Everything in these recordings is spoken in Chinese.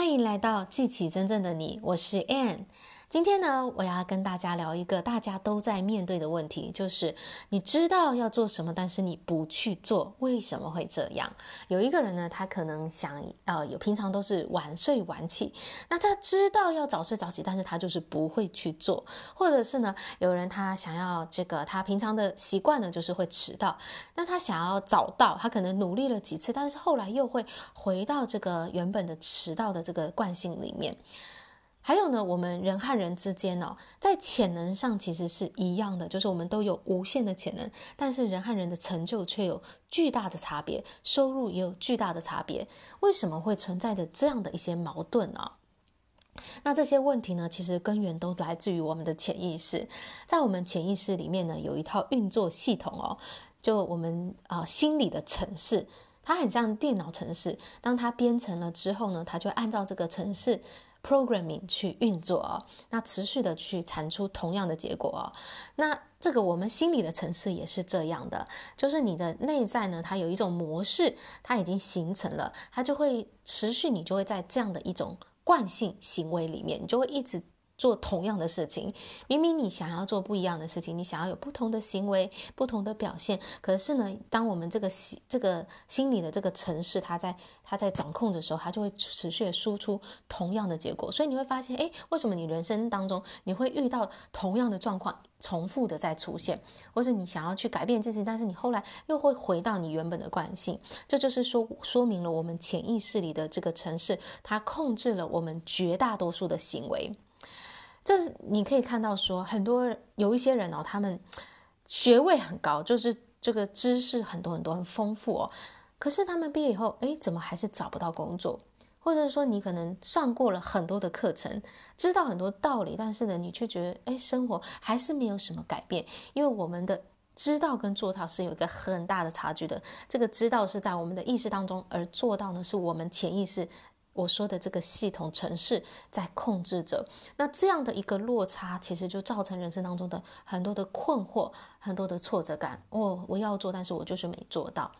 欢迎来到记起真正的你，我是 Ann。今天呢，我要跟大家聊一个大家都在面对的问题，就是你知道要做什么，但是你不去做，为什么会这样？有一个人呢，他可能想，呃，有平常都是晚睡晚起，那他知道要早睡早起，但是他就是不会去做，或者是呢，有人他想要这个，他平常的习惯呢，就是会迟到，那他想要早到，他可能努力了几次，但是后来又会回到这个原本的迟到的这个惯性里面。还有呢，我们人和人之间哦，在潜能上其实是一样的，就是我们都有无限的潜能，但是人和人的成就却有巨大的差别，收入也有巨大的差别。为什么会存在着这样的一些矛盾呢？那这些问题呢，其实根源都来自于我们的潜意识。在我们潜意识里面呢，有一套运作系统哦，就我们啊、心理的程式，它很像电脑程式。当它编程了之后呢，它就按照这个程式。Programming 去运作哦，那持续的去产出同样的结果哦。那这个我们心理的层次也是这样的，就是你的内在呢，它有一种模式，它已经形成了，它就会持续，你就会在这样的一种惯性行为里面，你就会一直。做同样的事情，明明你想要做不一样的事情，你想要有不同的行为、不同的表现，可是呢，当我们这个心、这个心理的这个城市，它在它在掌控的时候，它就会持续输出同样的结果。所以你会发现，哎，为什么你人生当中你会遇到同样的状况重复的在出现，或者你想要去改变自己，但是你后来又会回到你原本的惯性？这就是说说明了我们潜意识里的这个城市，它控制了我们绝大多数的行为。这是你可以看到说，很多有一些人哦，他们学位很高，就是这个知识很多很多很丰富哦，可是他们毕业以后，哎，怎么还是找不到工作？或者说你可能上过了很多的课程，知道很多道理，但是呢，你却觉得，哎，生活还是没有什么改变，因为我们的知道跟做到是有一个很大的差距的。这个知道是在我们的意识当中，而做到呢，是我们潜意识。我说的这个系统城市在控制着，那这样的一个落差，其实就造成人生当中的很多的困惑，很多的挫折感。哦，我要做，但是我就是没做到。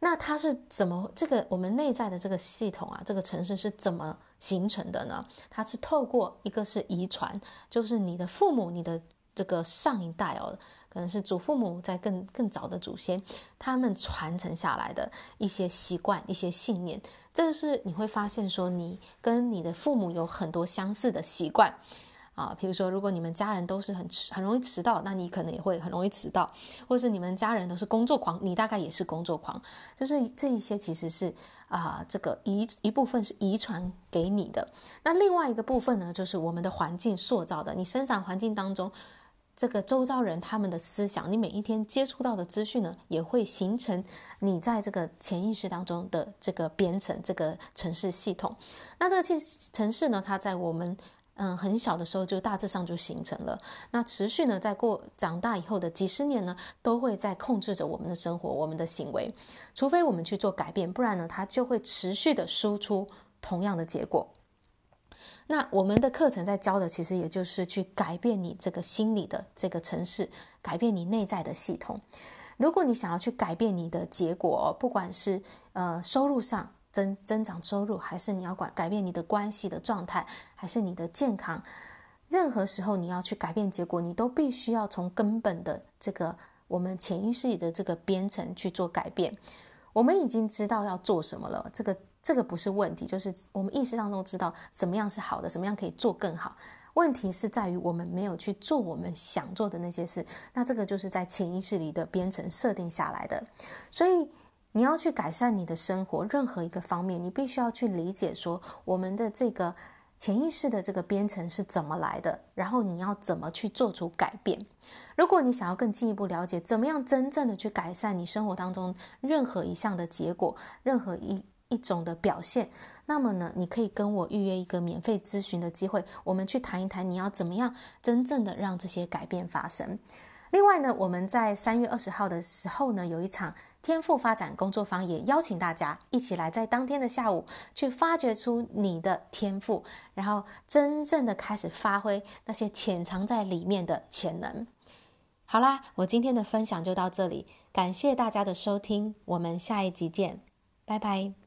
那它是怎么这个我们内在的这个系统啊，这个城市是怎么形成的呢？它是透过一个是遗传，就是你的父母，你的。这个上一代哦，可能是祖父母在更更早的祖先，他们传承下来的一些习惯、一些信念，这是你会发现说，你跟你的父母有很多相似的习惯啊。比如说，如果你们家人都是很迟、很容易迟到，那你可能也会很容易迟到；或者是你们家人都是工作狂，你大概也是工作狂。就是这一些其实是啊，这个遗一部分是遗传给你的。那另外一个部分呢，就是我们的环境塑造的，你生长环境当中。这个周遭人他们的思想，你每一天接触到的资讯呢，也会形成你在这个潜意识当中的这个编程这个程式系统。那这个程程式呢，它在我们嗯很小的时候就大致上就形成了。那持续呢，在过长大以后的几十年呢，都会在控制着我们的生活、我们的行为。除非我们去做改变，不然呢，它就会持续的输出同样的结果。那我们的课程在教的，其实也就是去改变你这个心理的这个程式，改变你内在的系统。如果你想要去改变你的结果，不管是呃收入上增增长收入，还是你要管改变你的关系的状态，还是你的健康，任何时候你要去改变结果，你都必须要从根本的这个我们潜意识里的这个编程去做改变。我们已经知道要做什么了，这个。这个不是问题，就是我们意识当中知道什么样是好的，什么样可以做更好。问题是在于我们没有去做我们想做的那些事。那这个就是在潜意识里的编程设定下来的。所以你要去改善你的生活，任何一个方面，你必须要去理解说我们的这个潜意识的这个编程是怎么来的，然后你要怎么去做出改变。如果你想要更进一步了解怎么样真正的去改善你生活当中任何一项的结果，任何一一种的表现，那么呢，你可以跟我预约一个免费咨询的机会，我们去谈一谈你要怎么样真正的让这些改变发生。另外呢，我们在三月二十号的时候呢，有一场天赋发展工作坊，也邀请大家一起来，在当天的下午去发掘出你的天赋，然后真正的开始发挥那些潜藏在里面的潜能。好啦，我今天的分享就到这里，感谢大家的收听，我们下一集见，拜拜。